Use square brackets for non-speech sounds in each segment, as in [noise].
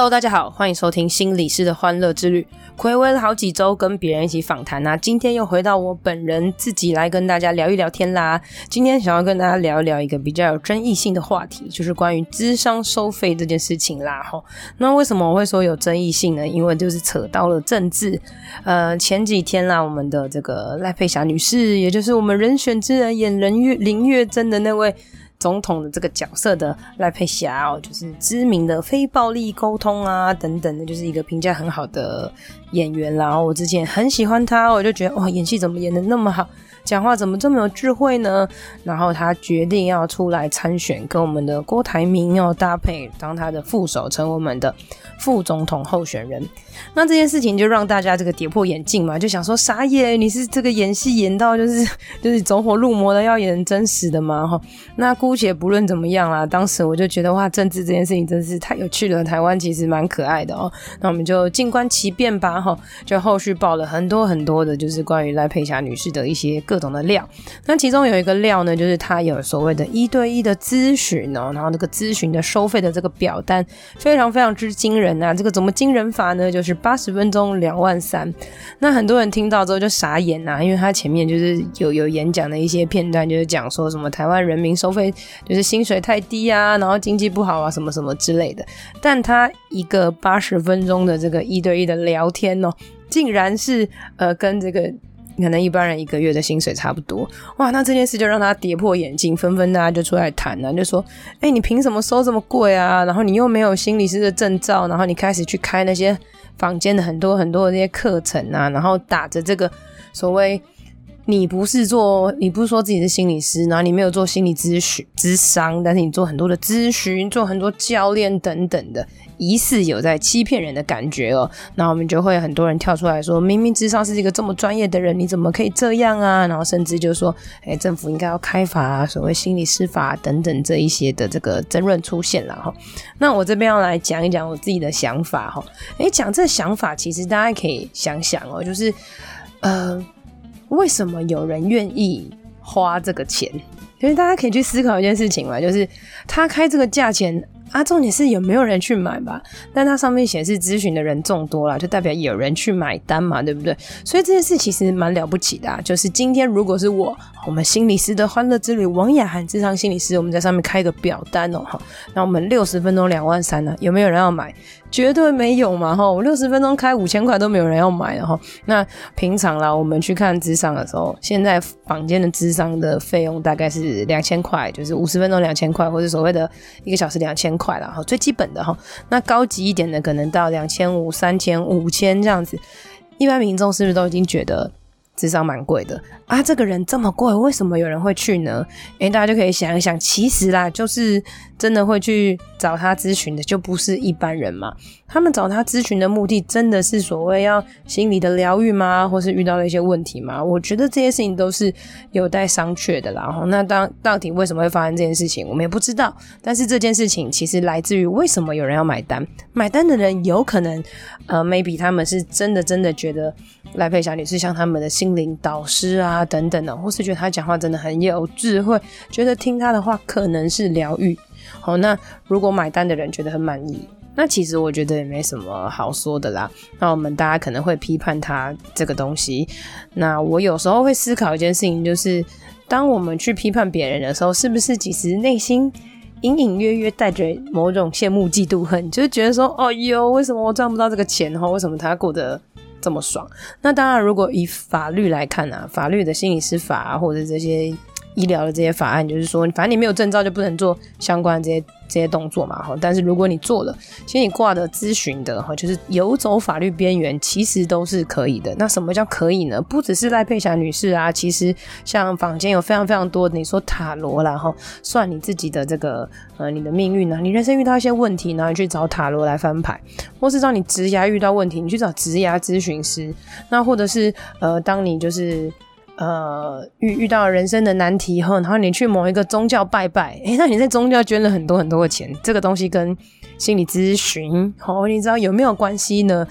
Hello，大家好，欢迎收听心理师的欢乐之旅。睽违了好几周，跟别人一起访谈啊，今天又回到我本人自己来跟大家聊一聊天啦。今天想要跟大家聊一聊一个比较有争议性的话题，就是关于智商收费这件事情啦。吼，那为什么我会说有争议性呢？因为就是扯到了政治。呃，前几天啦，我们的这个赖佩霞女士，也就是我们人选之人演人月林月珍的那位。总统的这个角色的赖佩霞哦，就是知名的非暴力沟通啊等等的，就是一个评价很好的演员啦。然后我之前很喜欢他，我就觉得哇，演戏怎么演的那么好，讲话怎么这么有智慧呢？然后他决定要出来参选，跟我们的郭台铭要搭配，当他的副手，成我们的副总统候选人。那这件事情就让大家这个跌破眼镜嘛，就想说傻眼，你是这个演戏演到就是 [laughs] 就是走火入魔的，要演真实的吗？哈，那姑且不论怎么样啦，当时我就觉得哇，政治这件事情真是太有趣了。台湾其实蛮可爱的哦，那我们就静观其变吧，哈。就后续报了很多很多的，就是关于赖佩霞女士的一些各种的料。那其中有一个料呢，就是他有所谓的一对一的咨询哦，然后那个咨询的收费的这个表单非常非常之惊人啊。这个怎么惊人法呢？就是。八十分钟两万三，那很多人听到之后就傻眼呐、啊，因为他前面就是有有演讲的一些片段，就是讲说什么台湾人民收费就是薪水太低啊，然后经济不好啊，什么什么之类的。但他一个八十分钟的这个一对一的聊天哦，竟然是呃跟这个可能一般人一个月的薪水差不多哇！那这件事就让他跌破眼镜，纷纷大家就出来谈啊，就说：哎、你凭什么收这么贵啊？然后你又没有心理师的证照，然后你开始去开那些。房间的很多很多的那些课程啊，然后打着这个所谓你不是做，你不是说自己是心理师，然后你没有做心理咨询、咨商，但是你做很多的咨询，做很多教练等等的，疑似有在欺骗人的感觉哦。那我们就会很多人跳出来说，明明智商是一个这么专业的人，你怎么可以这样啊？然后甚至就说，哎，政府应该要开罚啊，所谓心理司法等等这一些的这个争论出现了哈。那我这边要来讲一讲我自己的想法哈。哎，讲这想法，其实大家可以想想哦，就是呃。为什么有人愿意花这个钱？其实大家可以去思考一件事情嘛，就是他开这个价钱。啊，重点是有没有人去买吧？但它上面显示咨询的人众多啦，就代表有人去买单嘛，对不对？所以这件事其实蛮了不起的啊。就是今天如果是我，我们心理师的欢乐之旅，王雅涵智商心理师，我们在上面开个表单哦，哈，那我们六十分钟两万三呢，有没有人要买？绝对没有嘛，哈，我六十分钟开五千块都没有人要买的哈。那平常啦，我们去看智商的时候，现在房间的智商的费用大概是两千块，就是五十分钟两千块，或者所谓的一个小时两千。块了哈，最基本的哈，那高级一点的可能到两千五、三千、五千这样子，一般民众是不是都已经觉得至少蛮贵的啊？这个人这么贵，为什么有人会去呢？诶，大家就可以想一想，其实啦，就是。真的会去找他咨询的，就不是一般人嘛。他们找他咨询的目的，真的是所谓要心理的疗愈吗？或是遇到了一些问题吗？我觉得这些事情都是有待商榷的啦。那当到底为什么会发生这件事情，我们也不知道。但是这件事情其实来自于为什么有人要买单？买单的人有可能，呃，maybe 他们是真的真的觉得赖佩霞女士像他们的心灵导师啊等等的，或是觉得他讲话真的很有智慧，觉得听他的话可能是疗愈。好，那如果买单的人觉得很满意，那其实我觉得也没什么好说的啦。那我们大家可能会批判他这个东西。那我有时候会思考一件事情，就是当我们去批判别人的时候，是不是其实内心隐隐约约带着某种羡慕、嫉妒、恨，就是觉得说，哦哟，为什么我赚不到这个钱？哈，为什么他过得这么爽？那当然，如果以法律来看啊，法律的心理师法，或者这些。医疗的这些法案，就是说，反正你没有证照就不能做相关的这些这些动作嘛，哈。但是如果你做了，其实你挂的咨询的，哈，就是游走法律边缘，其实都是可以的。那什么叫可以呢？不只是赖佩霞女士啊，其实像坊间有非常非常多，你说塔罗啦，哈，算你自己的这个呃你的命运啊，你人生遇到一些问题，然后你去找塔罗来翻牌，或是让你职涯遇到问题，你去找职涯咨询师，那或者是呃，当你就是。呃遇遇到人生的难题后，然后你去某一个宗教拜拜，诶，那你在宗教捐了很多很多的钱，这个东西跟心理咨询，哦，你知道有没有关系呢？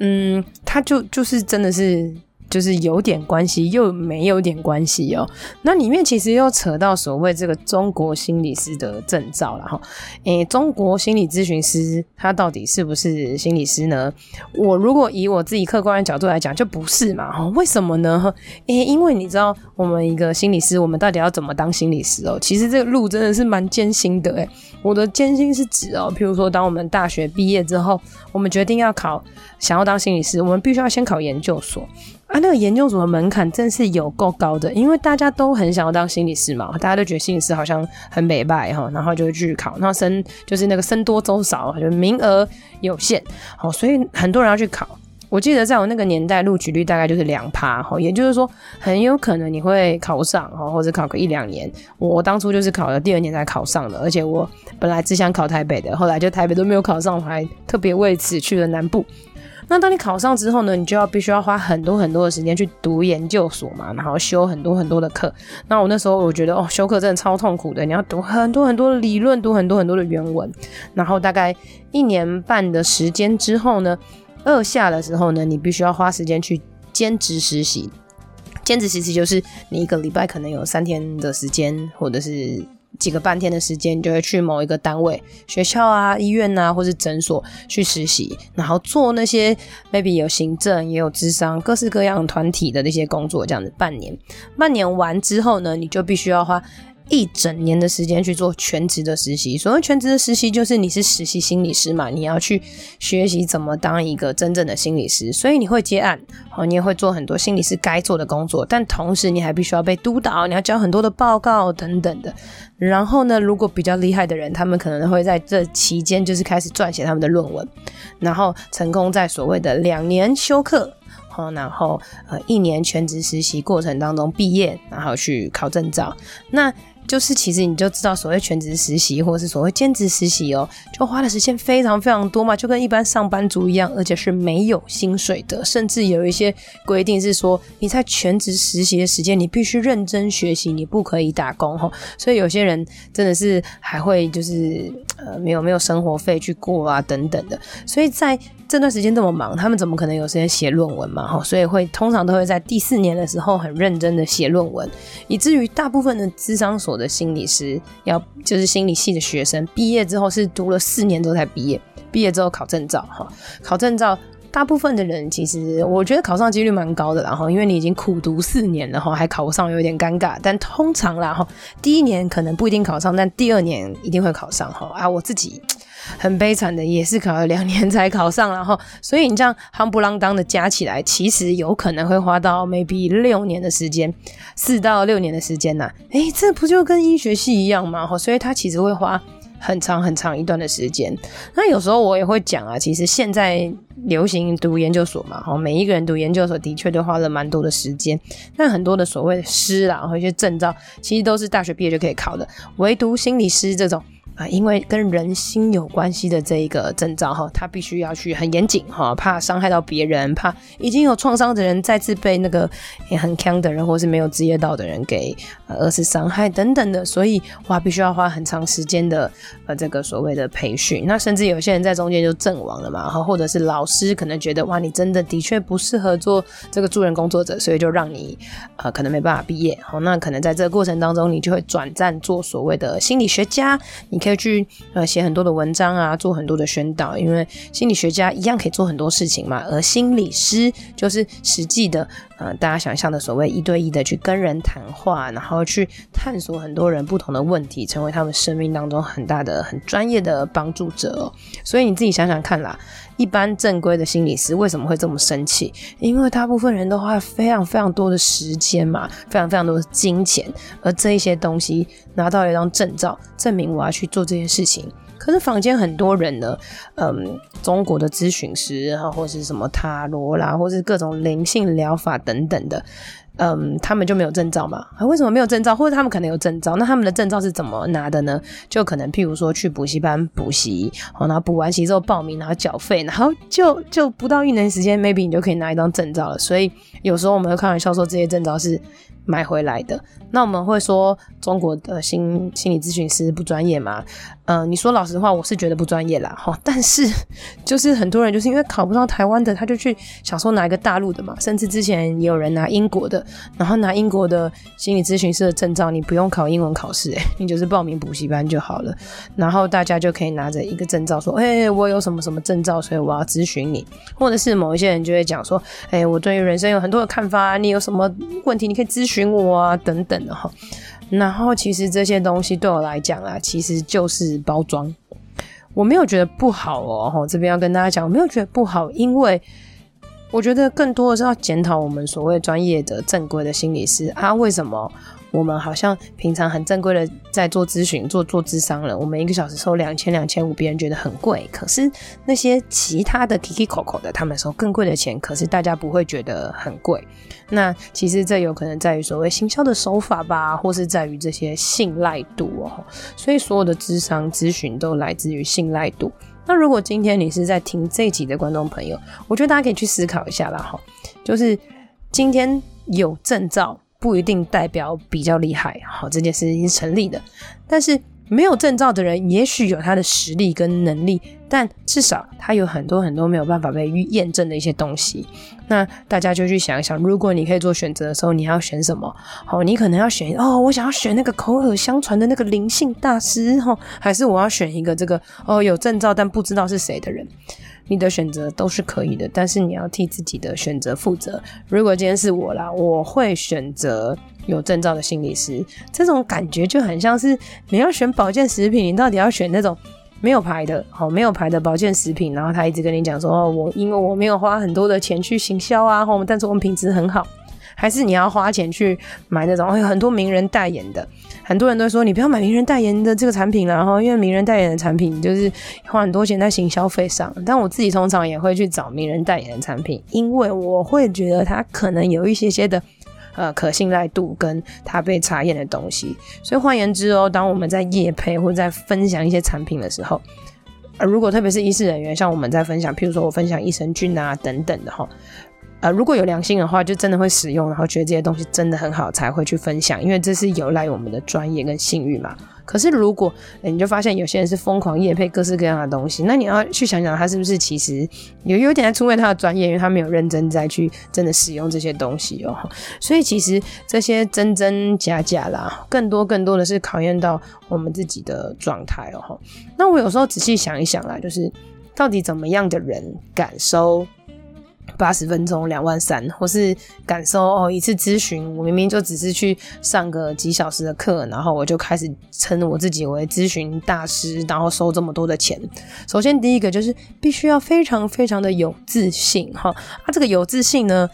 嗯，它就就是真的是。就是有点关系，又没有点关系哦。那里面其实又扯到所谓这个中国心理师的证照了哈。诶，中国心理咨询师他到底是不是心理师呢？我如果以我自己客观的角度来讲，就不是嘛。哈，为什么呢？诶，因为你知道，我们一个心理师，我们到底要怎么当心理师哦？其实这个路真的是蛮艰辛的诶。我的艰辛是指哦，譬如说，当我们大学毕业之后，我们决定要考，想要当心理师，我们必须要先考研究所。啊，那个研究所的门槛真是有够高的，因为大家都很想要当心理师嘛，大家都觉得心理师好像很美拜哈，然后就去考，那生就是那个生多粥少，就名额有限，好，所以很多人要去考。我记得在我那个年代，录取率大概就是两趴，哈，也就是说很有可能你会考上，哈，或者考个一两年。我当初就是考了第二年才考上的，而且我本来只想考台北的，后来就台北都没有考上，我还特别为此去了南部。那当你考上之后呢，你就要必须要花很多很多的时间去读研究所嘛，然后修很多很多的课。那我那时候我觉得哦，修课真的超痛苦的，你要读很多很多的理论，读很多很多的原文。然后大概一年半的时间之后呢，二下的时候呢，你必须要花时间去兼职实习。兼职实习就是你一个礼拜可能有三天的时间，或者是。几个半天的时间，就会去某一个单位、学校啊、医院啊，或是诊所去实习，然后做那些 maybe 有行政也有智商各式各样团体的那些工作，这样子半年。半年完之后呢，你就必须要花。一整年的时间去做全职的实习，所谓全职的实习就是你是实习心理师嘛，你要去学习怎么当一个真正的心理师，所以你会接案，哦，你也会做很多心理师该做的工作，但同时你还必须要被督导，你要交很多的报告等等的。然后呢，如果比较厉害的人，他们可能会在这期间就是开始撰写他们的论文，然后成功在所谓的两年休课，然后呃一年全职实习过程当中毕业，然后去考证照，那。就是其实你就知道，所谓全职实习或是所谓兼职实习哦，就花的时间非常非常多嘛，就跟一般上班族一样，而且是没有薪水的，甚至有一些规定是说你在全职实习的时间，你必须认真学习，你不可以打工哈。所以有些人真的是还会就是呃没有没有生活费去过啊等等的，所以在。这段时间这么忙，他们怎么可能有时间写论文嘛？哈，所以会通常都会在第四年的时候很认真的写论文，以至于大部分的智商所的心理师要就是心理系的学生毕业之后是读了四年之后才毕业，毕业之后考证照哈，考证照，大部分的人其实我觉得考上几率蛮高的，然后因为你已经苦读四年了哈，还考不上有点尴尬，但通常啦哈，第一年可能不一定考上，但第二年一定会考上哈啊，我自己。很悲惨的，也是考了两年才考上，然后，所以你这样夯不啷当的加起来，其实有可能会花到 maybe 六年的时间，四到六年的时间呐、啊。诶，这不就跟医学系一样吗？所以它其实会花很长很长一段的时间。那有时候我也会讲啊，其实现在流行读研究所嘛，哈，每一个人读研究所的确都花了蛮多的时间。那很多的所谓的师啊，或一些证照，其实都是大学毕业就可以考的，唯独心理师这种。啊，因为跟人心有关系的这一个征兆哈，他必须要去很严谨哈，怕伤害到别人，怕已经有创伤的人再次被那个也很强的人或是没有职业道的人给二次伤害等等的，所以哇，必须要花很长时间的呃这个所谓的培训。那甚至有些人在中间就阵亡了嘛，哈，或者是老师可能觉得哇，你真的的确不适合做这个助人工作者，所以就让你呃可能没办法毕业。好，那可能在这个过程当中，你就会转战做所谓的心理学家，你。可以去呃写很多的文章啊，做很多的宣导，因为心理学家一样可以做很多事情嘛，而心理师就是实际的呃大家想象的所谓一对一的去跟人谈话，然后去探索很多人不同的问题，成为他们生命当中很大的很专业的帮助者。所以你自己想想看啦。一般正规的心理师为什么会这么生气？因为大部分人都花非常非常多的时间嘛，非常非常多的金钱，而这一些东西拿到一张证照，证明我要去做这件事情。可是坊间很多人呢，嗯，中国的咨询师，或是什么塔罗啦，或是各种灵性疗法等等的，嗯，他们就没有证照嘛？为什么没有证照？或者他们可能有证照？那他们的证照是怎么拿的呢？就可能譬如说去补习班补习，然后补完习之后报名，然后缴费，然后就就不到一年时间，maybe 你就可以拿一张证照了。所以有时候我们会开玩笑说，这些证照是买回来的。那我们会说中国的心心理咨询师不专业吗？嗯、你说老实话，我是觉得不专业啦。哈，但是就是很多人就是因为考不到台湾的，他就去想说拿一个大陆的嘛。甚至之前也有人拿英国的，然后拿英国的心理咨询师的证照，你不用考英文考试，诶，你就是报名补习班就好了。然后大家就可以拿着一个证照说，哎、我有什么什么证照，所以我要咨询你。或者是某一些人就会讲说，哎、我对于人生有很多的看法，你有什么问题你可以咨询我啊，等等。的哈，然后其实这些东西对我来讲啊，其实就是包装。我没有觉得不好哦，这边要跟大家讲，我没有觉得不好，因为我觉得更多的是要检讨我们所谓专业的正规的心理师啊，为什么？我们好像平常很正规的在做咨询、做做智商了，我们一个小时收两千、两千五，别人觉得很贵。可是那些其他的 Kiki Coco 的，他们收更贵的钱，可是大家不会觉得很贵。那其实这有可能在于所谓行销的手法吧，或是在于这些信赖度哦。所以所有的智商咨询都来自于信赖度。那如果今天你是在听这一集的观众朋友，我觉得大家可以去思考一下啦，哈，就是今天有证照。不一定代表比较厉害，好，这件事情是成立的。但是没有证照的人，也许有他的实力跟能力，但至少他有很多很多没有办法被验证的一些东西。那大家就去想一想，如果你可以做选择的时候，你要选什么？好，你可能要选哦，我想要选那个口耳相传的那个灵性大师，哈，还是我要选一个这个哦有证照但不知道是谁的人？你的选择都是可以的，但是你要替自己的选择负责。如果今天是我啦，我会选择有证照的心理师。这种感觉就很像是你要选保健食品，你到底要选那种没有牌的，好，没有牌的保健食品，然后他一直跟你讲说，哦，我因为我没有花很多的钱去行销啊，吼，但是我们品质很好。还是你要花钱去买那种有很多名人代言的，很多人都说你不要买名人代言的这个产品了，然后因为名人代言的产品就是花很多钱在行消费上。但我自己通常也会去找名人代言的产品，因为我会觉得它可能有一些些的呃可信赖度跟它被查验的东西。所以换言之哦，当我们在业配或在分享一些产品的时候，呃，如果特别是医事人员，像我们在分享，譬如说我分享益生菌啊等等的哈。呃，如果有良心的话，就真的会使用，然后觉得这些东西真的很好，才会去分享，因为这是有赖我们的专业跟信誉嘛。可是如果你就发现有些人是疯狂业配各式各样的东西，那你要去想想他是不是其实有有点在出卖他的专业，因为他没有认真在去真的使用这些东西哦。所以其实这些真真假假啦，更多更多的是考验到我们自己的状态哦。那我有时候仔细想一想啦，就是到底怎么样的人敢收八十分钟两万三，或是感受哦一次咨询，我明明就只是去上个几小时的课，然后我就开始称我自己为咨询大师，然后收这么多的钱。首先第一个就是必须要非常非常的有自信哈，啊这个有自信呢。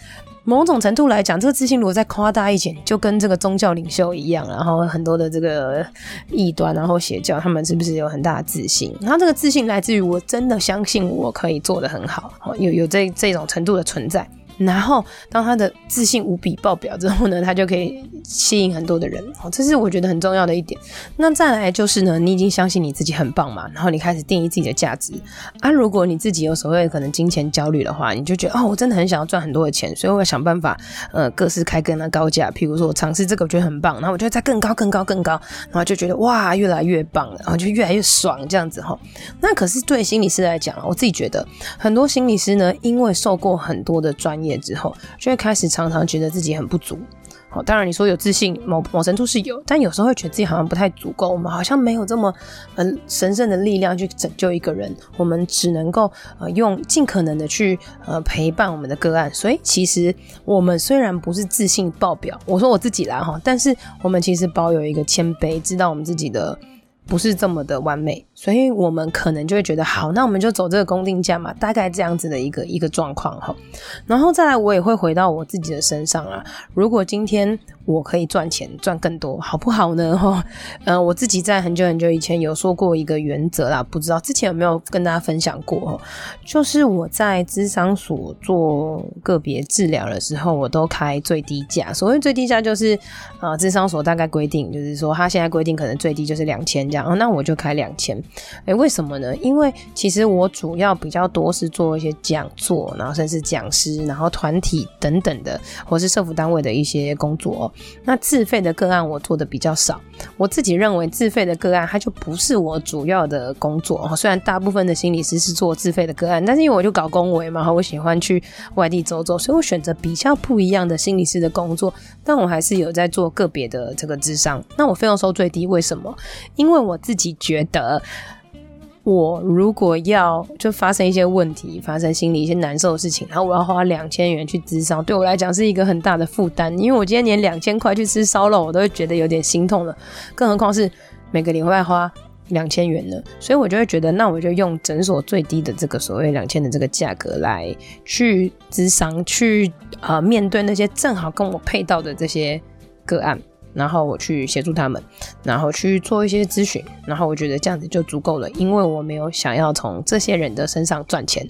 某种程度来讲，这个自信如果再夸大一点，就跟这个宗教领袖一样，然后很多的这个异端，然后邪教，他们是不是有很大的自信？然后这个自信来自于我真的相信我可以做得很好，有有这这种程度的存在。然后，当他的自信无比爆表之后呢，[laughs] 他就可以吸引很多的人。哦，这是我觉得很重要的一点。那再来就是呢，你已经相信你自己很棒嘛，然后你开始定义自己的价值。啊，如果你自己有所谓可能金钱焦虑的话，你就觉得哦，我真的很想要赚很多的钱，所以我要想办法，呃，各式开更的高价。譬如说我尝试这个，我觉得很棒，然后我就再更高、更高、更高，然后就觉得哇，越来越棒了，然后就越来越爽这样子哈。那可是对心理师来讲，我自己觉得很多心理师呢，因为受过很多的专业。之后就会开始常常觉得自己很不足。好，当然你说有自信，某某程度是有，但有时候会觉得自己好像不太足够。我们好像没有这么很神圣的力量去拯救一个人，我们只能够呃用尽可能的去呃陪伴我们的个案。所以其实我们虽然不是自信爆表，我说我自己啦哈，但是我们其实保有一个谦卑，知道我们自己的不是这么的完美，所以我们可能就会觉得好，那我们就走这个公定价嘛，大概这样子的一个一个状况哈。然后再来，我也会回到我自己的身上啊。如果今天我可以赚钱赚更多，好不好呢？哈，嗯，我自己在很久很久以前有说过一个原则啦，不知道之前有没有跟大家分享过？就是我在资商所做个别治疗的时候，我都开最低价。所谓最低价，就是啊，咨商所大概规定，就是说他现在规定可能最低就是两千这样。那我就开两千，诶，为什么呢？因为其实我主要比较多是做一些讲座，然后甚至讲师，然后团体等等的，或是社福单位的一些工作。那自费的个案我做的比较少。我自己认为自费的个案它就不是我主要的工作。虽然大部分的心理师是做自费的个案，但是因为我就搞公维嘛，我喜欢去外地走走，所以我选择比较不一样的心理师的工作。但我还是有在做个别的这个智商。那我费用收最低，为什么？因为我自己觉得，我如果要就发生一些问题，发生心里一些难受的事情，然后我要花两千元去咨商，对我来讲是一个很大的负担。因为我今天连两千块去吃烧肉，我都会觉得有点心痛了，更何况是每个礼拜花两千元呢？所以我就会觉得，那我就用诊所最低的这个所谓两千的这个价格来去咨商，去呃面对那些正好跟我配到的这些个案。然后我去协助他们，然后去做一些咨询，然后我觉得这样子就足够了，因为我没有想要从这些人的身上赚钱。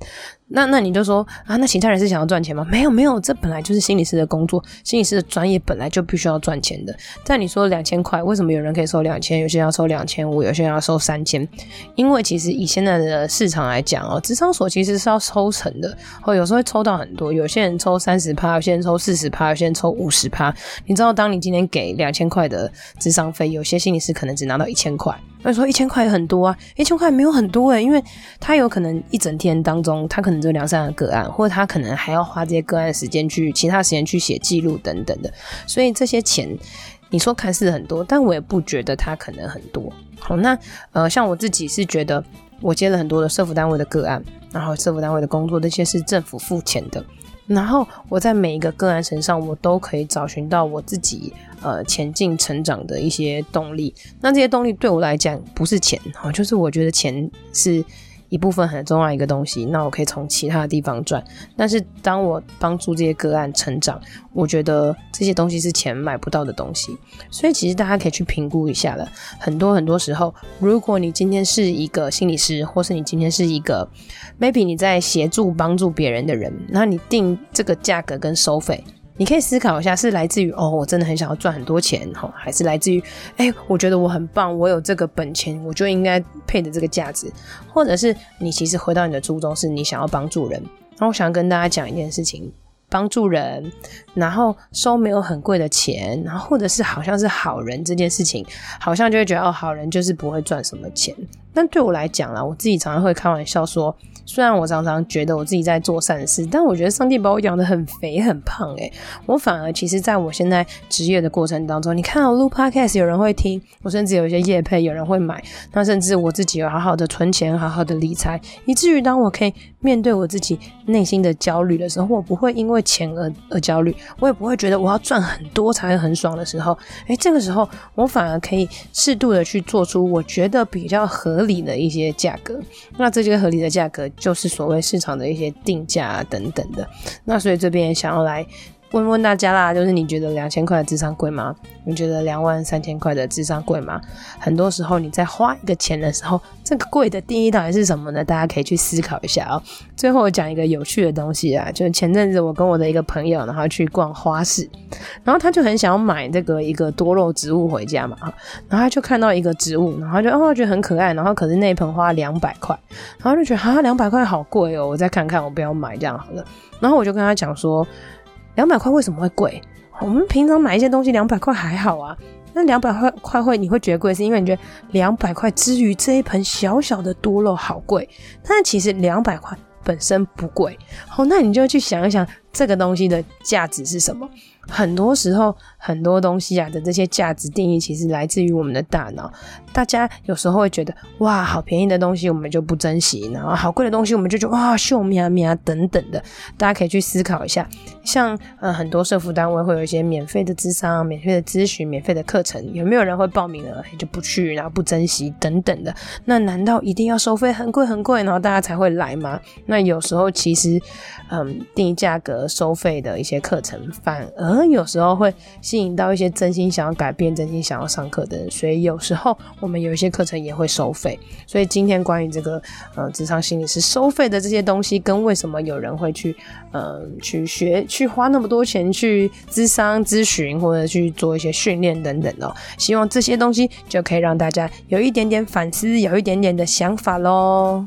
那那你就说啊，那其他人是想要赚钱吗？没有没有，这本来就是心理师的工作，心理师的专业本来就必须要赚钱的。但你说两千块，为什么有人可以收两千，有些人要收两千五，有些人要收三千？因为其实以现在的市场来讲哦，咨商所其实是要抽成的，哦有时候会抽到很多，有些人抽三十趴，有些人抽四十趴，有些人抽五十趴。你知道，当你今天给两千块的智商费，有些心理师可能只拿到一千块。那说一千块也很多啊，一千块没有很多诶、因为他有可能一整天当中，他可能只有两三个个案，或者他可能还要花这些个案时间去其他时间去写记录等等的，所以这些钱你说看似很多，但我也不觉得他可能很多。好，那呃，像我自己是觉得我接了很多的社福单位的个案，然后社福单位的工作，这些是政府付钱的。然后我在每一个个案身上，我都可以找寻到我自己呃前进成长的一些动力。那这些动力对我来讲不是钱哈，就是我觉得钱是。一部分很重要一个东西，那我可以从其他的地方赚。但是当我帮助这些个案成长，我觉得这些东西是钱买不到的东西。所以其实大家可以去评估一下了。很多很多时候，如果你今天是一个心理师，或是你今天是一个 maybe 你在协助帮助别人的人，那你定这个价格跟收费。你可以思考一下，是来自于哦，我真的很想要赚很多钱哈，还是来自于哎，我觉得我很棒，我有这个本钱，我就应该配的这个价值，或者是你其实回到你的初衷，是你想要帮助人。那我想跟大家讲一件事情。帮助人，然后收没有很贵的钱，然后或者是好像是好人这件事情，好像就会觉得哦，好人就是不会赚什么钱。但对我来讲啦，我自己常常会开玩笑说，虽然我常常觉得我自己在做善事，但我觉得上帝把我养得很肥很胖诶，我反而其实在我现在职业的过程当中，你看我录 podcast 有人会听，我甚至有一些业配有人会买，那甚至我自己有好好的存钱，好好的理财，以至于当我可以面对我自己内心的焦虑的时候，我不会因为钱而而焦虑，我也不会觉得我要赚很多才会很爽的时候，诶，这个时候我反而可以适度的去做出我觉得比较合。理的一些价格，那这些合理的价格就是所谓市场的一些定价啊等等的。那所以这边想要来问问大家啦，就是你觉得两千块的智商贵吗？你觉得两万三千块的智商贵吗？很多时候你在花一个钱的时候，这个贵的定义到底是什么呢？大家可以去思考一下哦。最后我讲一个有趣的东西啊，就是前阵子我跟我的一个朋友，然后去逛花市，然后他就很想要买这个一个多肉植物回家嘛，然后他就看到一个植物，然后就哦觉得很可爱，然后可是那一盆花两百块，然后就觉得啊两百块好贵哦，我再看看，我不要买这样好了。然后我就跟他讲说。两百块为什么会贵？我们平常买一些东西两百块还好啊，那两百块块会你会觉得贵，是因为你觉得两百块之于这一盆小小的多肉好贵，但其实两百块本身不贵。好，那你就去想一想，这个东西的价值是什么？很多时候，很多东西啊的这些价值定义，其实来自于我们的大脑。大家有时候会觉得，哇，好便宜的东西我们就不珍惜，然后好贵的东西我们就觉得哇，秀喵喵等等的。大家可以去思考一下，像呃很多社福单位会有一些免费的智商、免费的咨询、免费的课程，有没有人会报名了就不去，然后不珍惜等等的？那难道一定要收费很贵很贵，然后大家才会来吗？那有时候其实，嗯，定价格收费的一些课程反而。有时候会吸引到一些真心想要改变、真心想要上课的人，所以有时候我们有一些课程也会收费。所以今天关于这个呃，智商心理师收费的这些东西，跟为什么有人会去呃去学、去花那么多钱去咨商咨询，或者去做一些训练等等哦，希望这些东西就可以让大家有一点点反思，有一点点的想法喽。